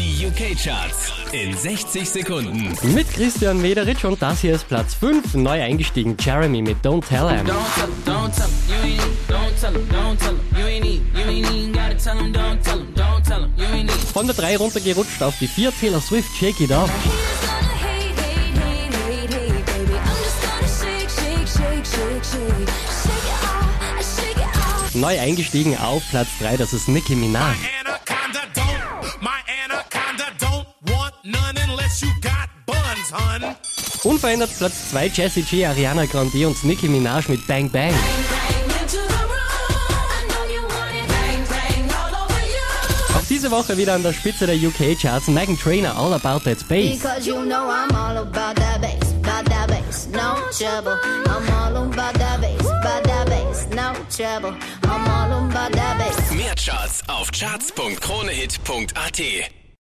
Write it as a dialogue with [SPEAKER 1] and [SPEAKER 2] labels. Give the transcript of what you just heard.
[SPEAKER 1] Die UK-Charts in 60 Sekunden.
[SPEAKER 2] Mit Christian Mederitsch und das hier ist Platz 5. Neu eingestiegen Jeremy mit Don't Tell Him. Von der 3 runtergerutscht auf die 4 Taylor Swift shake it off. Neu eingestiegen auf Platz 3, das ist Nicki Minaj. Unverändert Platz 2 Jessie J, Ariana Grande und Nicki Minaj mit Bang Bang.
[SPEAKER 3] Bang into the room. I know you want it. Bang, bang, all over you.
[SPEAKER 2] Auch diese Woche wieder an der Spitze der UK-Charts Megan Trainer All About That Space.
[SPEAKER 4] Because you know I'm all about that bass, about that bass, no trouble. I'm all about that bass, about that bass, no trouble. I'm all about that bass.
[SPEAKER 1] Mehr Charts auf charts.kronehit.at.